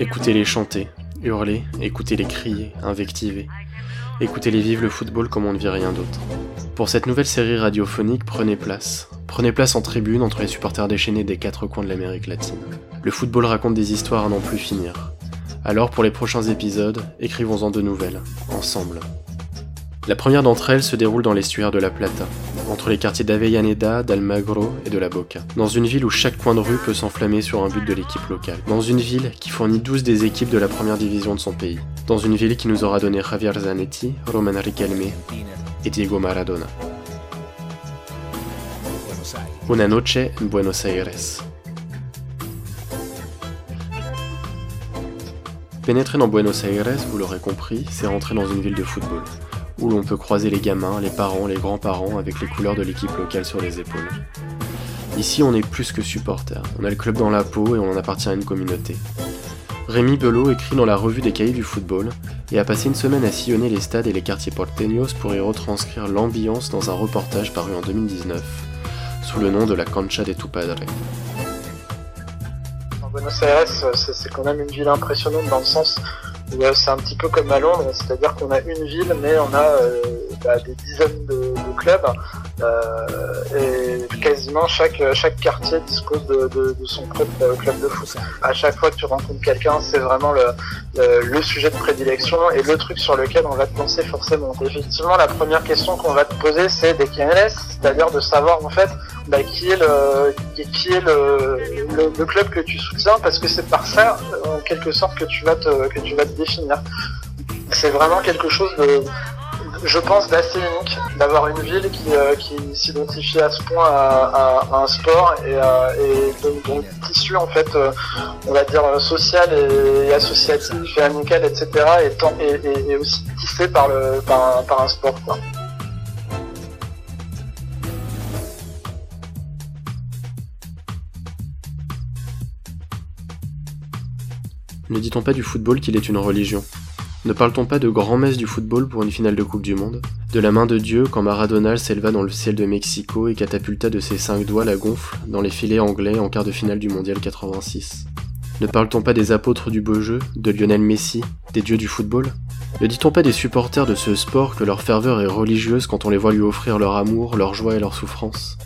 Écoutez-les chanter, hurler, écoutez-les crier, invectiver. Écoutez-les vivre le football comme on ne vit rien d'autre. Pour cette nouvelle série radiophonique, prenez place. Prenez place en tribune entre les supporters déchaînés des quatre coins de l'Amérique latine. Le football raconte des histoires à n'en plus finir. Alors pour les prochains épisodes, écrivons-en de nouvelles, ensemble. La première d'entre elles se déroule dans l'estuaire de la Plata, entre les quartiers d'Avellaneda, d'Almagro et de La Boca. Dans une ville où chaque coin de rue peut s'enflammer sur un but de l'équipe locale. Dans une ville qui fournit 12 des équipes de la première division de son pays. Dans une ville qui nous aura donné Javier Zanetti, Roman Riquelme et Diego Maradona. Una noche en Buenos Aires. Pénétrer dans Buenos Aires, vous l'aurez compris, c'est rentrer dans une ville de football, où l'on peut croiser les gamins, les parents, les grands-parents avec les couleurs de l'équipe locale sur les épaules. Ici, on est plus que supporters, on a le club dans la peau et on en appartient à une communauté. Rémi Belot écrit dans la revue des cahiers du football et a passé une semaine à sillonner les stades et les quartiers porteños pour y retranscrire l'ambiance dans un reportage paru en 2019, sous le nom de la Cancha de tu Padre. Buenos Aires, c'est quand même une ville impressionnante dans le sens c'est un petit peu comme à Londres, c'est-à-dire qu'on a une ville, mais on a euh, bah, des dizaines de, clubs euh, et quasiment chaque, chaque quartier dispose de, son propre euh, club de foot. À chaque fois que tu rencontres quelqu'un, c'est vraiment le, le, sujet de prédilection et le truc sur lequel on va te lancer forcément. Effectivement, la première question qu'on va te poser, c'est des est, c'est-à-dire de savoir en fait bah, qui est le qui est le, le, club que tu soutiens parce que c'est par ça en quelque sorte que tu vas que tu vas te définir. C'est vraiment quelque chose de je pense d'assez unique d'avoir une ville qui, euh, s'identifie à ce point à, un sport et, euh, et le tissu en fait euh, on va dire social et associatif et amical etc est, est aussi tissé par le par un sport quoi. Ne dit-on pas du football qu'il est une religion? Ne parle-t-on pas de grand-messe du football pour une finale de Coupe du Monde? De la main de Dieu quand Maradona s'éleva dans le ciel de Mexico et catapulta de ses cinq doigts la gonfle dans les filets anglais en quart de finale du Mondial 86 Ne parle-t-on pas des apôtres du beau jeu, de Lionel Messi, des dieux du football? Ne dit-on pas des supporters de ce sport que leur ferveur est religieuse quand on les voit lui offrir leur amour, leur joie et leur souffrance?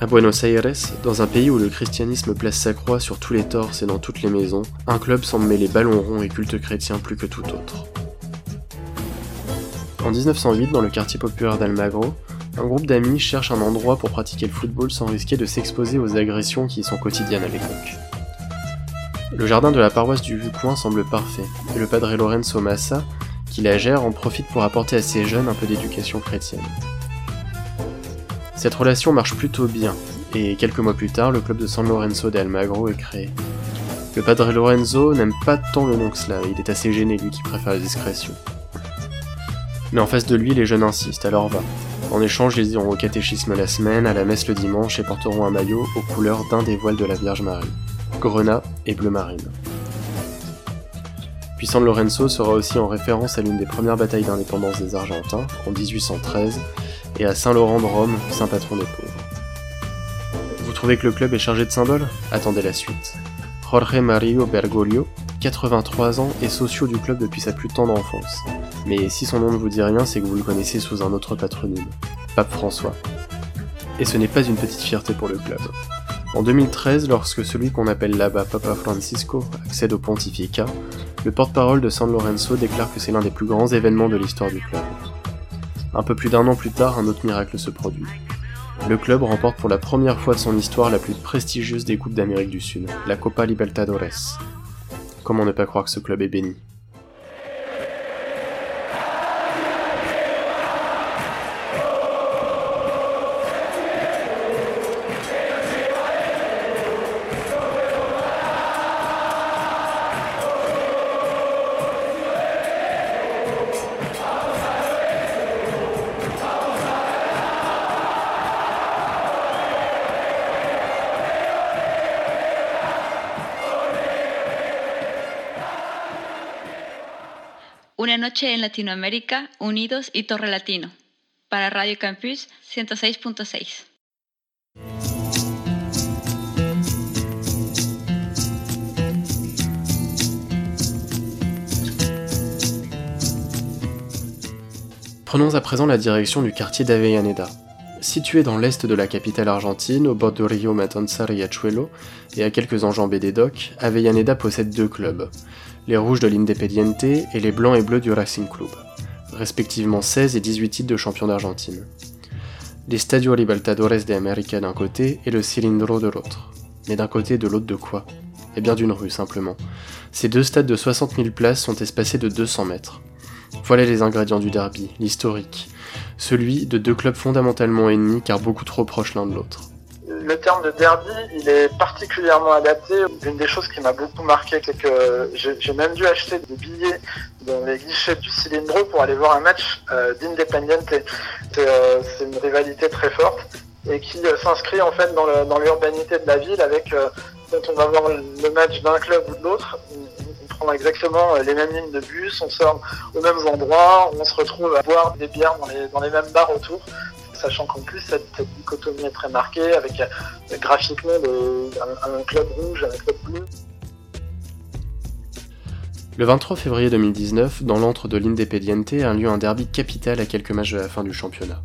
À Buenos Aires, dans un pays où le christianisme place sa croix sur tous les torses et dans toutes les maisons, un club semble mêler ballon rond et culte chrétien plus que tout autre. En 1908, dans le quartier populaire d'Almagro, un groupe d'amis cherche un endroit pour pratiquer le football sans risquer de s'exposer aux agressions qui y sont quotidiennes à l'époque. Le jardin de la paroisse du Vucoin semble parfait, et le padre Lorenzo Massa, qui la gère, en profite pour apporter à ses jeunes un peu d'éducation chrétienne. Cette relation marche plutôt bien, et quelques mois plus tard, le club de San Lorenzo de Almagro est créé. Le padre Lorenzo n'aime pas tant le nom que cela, il est assez gêné lui qui préfère la discrétion. Mais en face de lui, les jeunes insistent, alors va. En échange, ils iront au catéchisme la semaine, à la messe le dimanche et porteront un maillot aux couleurs d'un des voiles de la Vierge Marie, grenat et bleu marine. Puis San Lorenzo sera aussi en référence à l'une des premières batailles d'indépendance des Argentins, en 1813, et à Saint-Laurent de Rome, saint patron des pauvres. Vous trouvez que le club est chargé de symboles? Attendez la suite. Jorge Mario Bergoglio, 83 ans et socio du club depuis sa plus tendre enfance. Mais si son nom ne vous dit rien, c'est que vous le connaissez sous un autre patronyme, Pape François. Et ce n'est pas une petite fierté pour le club. En 2013, lorsque celui qu'on appelle là-bas Papa Francisco accède au pontificat, Le porte-parole de San Lorenzo déclare que c'est l'un des plus grands événements de l'histoire du club. Un peu plus d'un an plus tard, un autre miracle se produit. Le club remporte pour la première fois de son histoire la plus prestigieuse des Coupes d'Amérique du Sud, la Copa Libertadores. Comment ne pas croire que ce club est béni? Una noche en Latinoamérica, unidos y Torre Latino. Para Radio Campus 106.6. Prenons à présent la direction du quartier d'Avellaneda. Situé dans l'est de la capitale argentine, au bord du Rio Matanzas Riachuelo et à quelques enjambées des docks, Avellaneda possède deux clubs, les rouges de l'Independiente et les blancs et bleus du Racing Club, respectivement 16 et 18 titres de champion d'Argentine. Les Stadio Libertadores de América d'un côté et le Cilindro de l'autre. Mais d'un côté et de l'autre de quoi? Eh bien d'une rue simplement. Ces deux stades de 60 000 places sont espacés de 200 mètres. Voilà les ingrédients du derby, l'historique, celui de deux clubs fondamentalement ennemis car beaucoup trop proches l'un de l'autre le terme de derby, il est particulièrement adapté. Une des choses qui m'a beaucoup marqué, c'est que j'ai même dû acheter des billets dans les guichets du Cilindro pour aller voir un match euh, d'Independiente. Euh, c'est une rivalité très forte et qui euh, s'inscrit en fait dans l'urbanité de la ville avec quand on va voir le match d'un club ou de l'autre, prend exactement les mêmes lignes de bus, on sort aux mêmes endroits, on se retrouve à boire des bières dans les, mêmes bars autour sachant qu'en plus cette, dichotomie est très marquée avec euh, graphiquement un, club rouge, un club bleu. Le 23 février 2019, dans l'antre de l'Independiente, a lieu un derby capital à quelques matchs de la fin du championnat.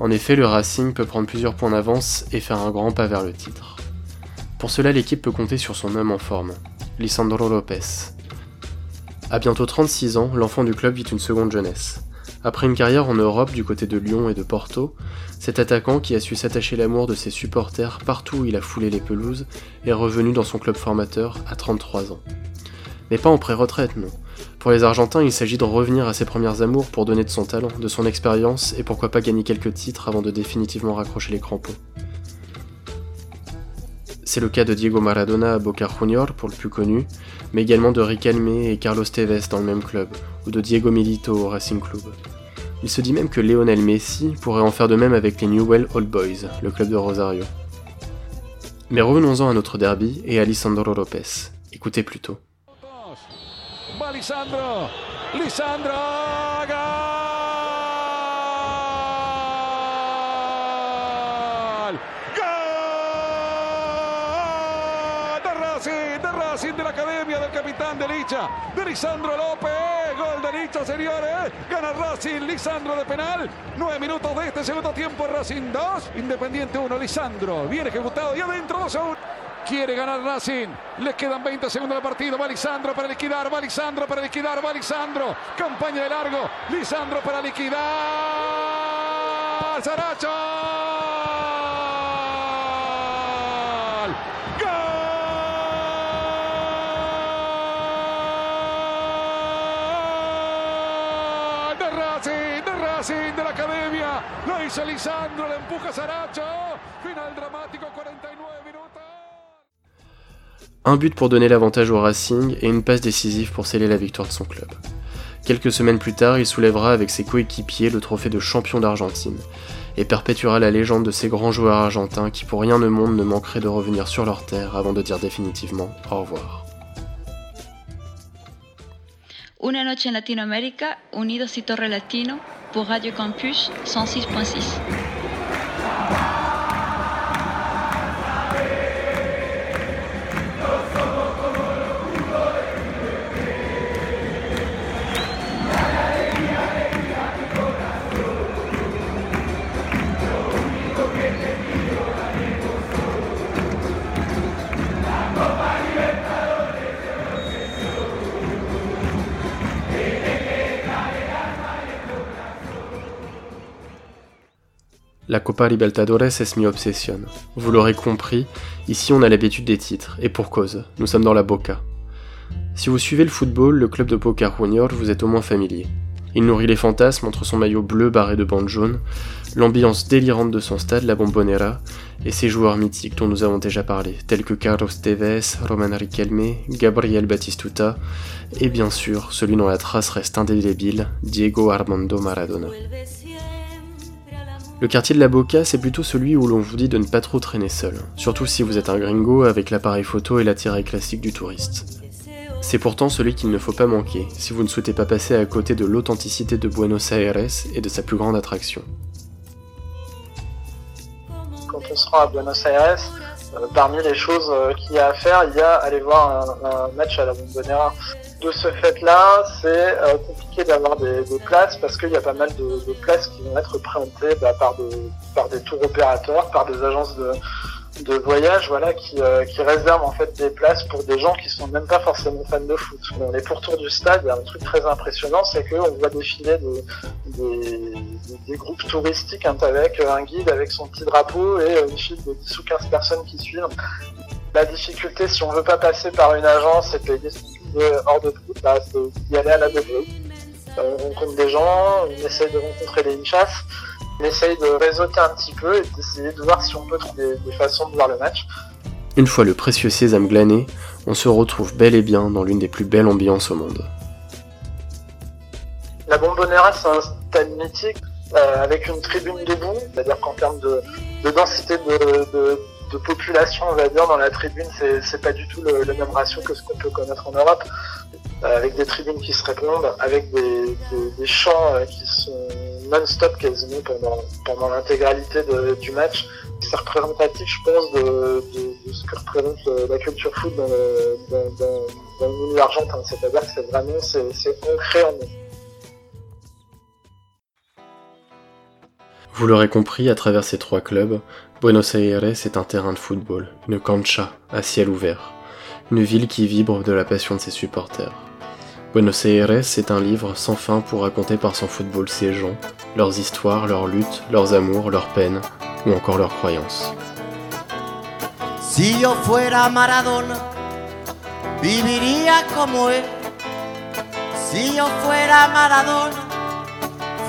En effet, le Racing peut prendre plusieurs points d'avance et faire un grand pas vers le titre. Pour cela, l'équipe peut compter sur son homme en forme, Lisandro Lopez. À bientôt 36 ans, l'enfant du club vit une seconde jeunesse. Après une carrière en Europe du côté de Lyon et de Porto, cet attaquant qui a su s'attacher l'amour de ses supporters partout où il a foulé les pelouses est revenu dans son club formateur à 33 ans. Mais pas en pré-retraite, non. Pour les Argentins, il s'agit de revenir à ses premières amours pour donner de son talent, de son expérience et pourquoi pas gagner quelques titres avant de définitivement raccrocher les crampons. C'est le cas de Diego Maradona à Boca Junior pour le plus connu, mais également de Riquelme et Carlos Tevez dans le même club, ou de Diego Milito au Racing Club. Il se dit même que Lionel Messi pourrait en faire de même avec les Newell Old Boys, le club de Rosario. Mais revenons-en à notre derby et à Lisandro Lopez. Écoutez plutôt. De la Academia del capitán de Licha, de Lisandro López. Gol de Licha, señores. Gana Racing, Lisandro de penal. Nueve minutos de este segundo tiempo, Racing 2. Independiente 1, Lisandro. Bien ejecutado y adentro 2 a 1. Quiere ganar Racing. Les quedan 20 segundos de partido. Va Lisandro para liquidar. Va Lisandro para liquidar. Va Lisandro. Campaña de largo. Lisandro para liquidar. Saracho. Academia. Lo hizo Lisandro, le empuja Saracho. Final dramático, 49 minutos. Un but pour donner l'avantage au Racing et une passe décisive pour sceller la victoire de son club. Quelques semaines plus tard, il soulèvera avec ses coéquipiers le trophée de champion d'Argentine et perpétuera la légende de ces grands joueurs argentins qui pour rien au monde ne manqueraient de revenir sur leur terre avant de dire définitivement au revoir. Una noche en Latinoamérica, unidos y Torre Latino, pour Radio Campus 106.6. La Copa Libertadores es mi obsession. Vous l'aurez compris, ici on a l'habitude des titres, et pour cause, nous sommes dans la Boca. Si vous suivez le football, le club de Boca Juniors vous êtes au moins familier. Il nourrit les fantasmes entre son maillot bleu barré de bandes jaunes, l'ambiance délirante de son stade, la Bombonera, et ses joueurs mythiques dont nous avons déjà parlé, tels que Carlos Tevez, Roman Riquelme, Gabriel Batistuta, et bien sûr celui dont la trace reste indélébile, Diego Armando Maradona. Le quartier de la Boca, c'est plutôt celui où l'on vous dit de ne pas trop traîner seul, surtout si vous êtes un gringo avec l'appareil photo et l'attirail classique du touriste. C'est pourtant celui qu'il ne faut pas manquer si vous ne souhaitez pas passer à côté de l'authenticité de Buenos Aires et de sa plus grande attraction. Quand on se à Buenos Aires, euh, parmi les choses euh, qu'il y a à faire, il y a aller voir un, un match à la Bombonera de ce fait-là, c'est euh, compliqué d'avoir des, places parce qu'il y a pas mal de, places qui vont être présentées bah, par, par des tours opérateurs, par des agences de, voyage, voilà, qui, euh, qui réservent en fait des places pour des gens qui sont même pas forcément fans de foot. Dans les pourtours du stade, il y a un truc très impressionnant, c'est qu'on voit défiler des, groupes touristiques hein, avec un guide avec son petit drapeau et une file de 10 ou 15 personnes qui suivent. La difficulté, si on veut pas passer par une agence et payer hors de bah, c'est d'y aller à la débrouille. Euh, on rencontre des gens, on essaye de rencontrer les chasses, on essaye de réseauter un petit peu et d'essayer de voir si on peut trouver des, façons de voir le match. Une fois le précieux sésame glané, on se retrouve bel et bien dans l'une des plus belles ambiances au monde. La Bombonera, c'est un stade mythique euh, avec une tribune debout, c'est-à-dire qu'en termes de, densité de, de population, on va dire, dans la tribune, c'est pas du tout le, même ratio que ce qu'on peut connaître en Europe, euh, avec des tribunes qui se répondent, avec des, des, chants euh, qui sont non-stop quasiment pendant, pendant l'intégralité du match. C'est représentatif, je pense, de, de, ce que représente la culture foot dans le, dans, dans, milieu argentin. C'est-à-dire que c'est vraiment c'est ancré en nous. Vous l'aurez compris, à travers ces trois clubs, Buenos Aires est un terrain de football, une cancha à ciel ouvert, une ville qui vibre de la passion de ses supporters. Buenos Aires est un livre sans fin pour raconter par son football ses gens, leurs histoires, leurs luttes, leurs amours, leurs peines ou encore leurs croyances. Si yo fuera Maradona, viviría como. Si yo fuera Maradona,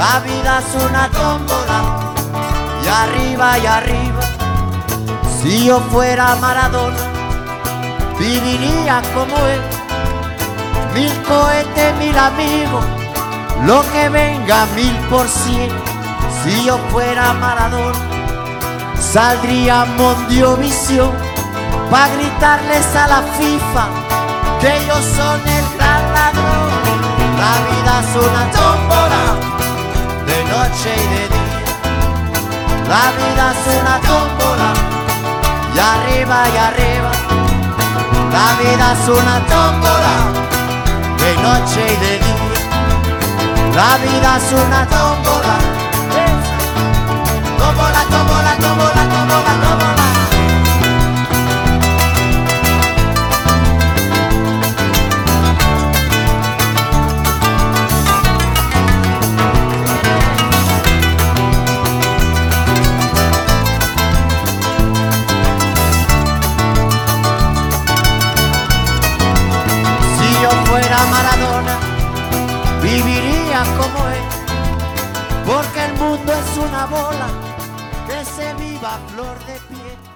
La vida es una tómbola y arriba y arriba. Si yo fuera Maradona, viviría como él. Mil cohetes, mil amigos, lo que venga mil por cien. Si yo fuera Maradona, saldría Visión para gritarles a la FIFA que ellos son el gran ladrón. La vida es una tómbola de noche y de día. La vida es una tómbola, y arriba y arriba. La vida es una tómbola, de noche y de día. La vida es una tómbola, viviría como él, porque el mundo es una bola que se viva flor de piel.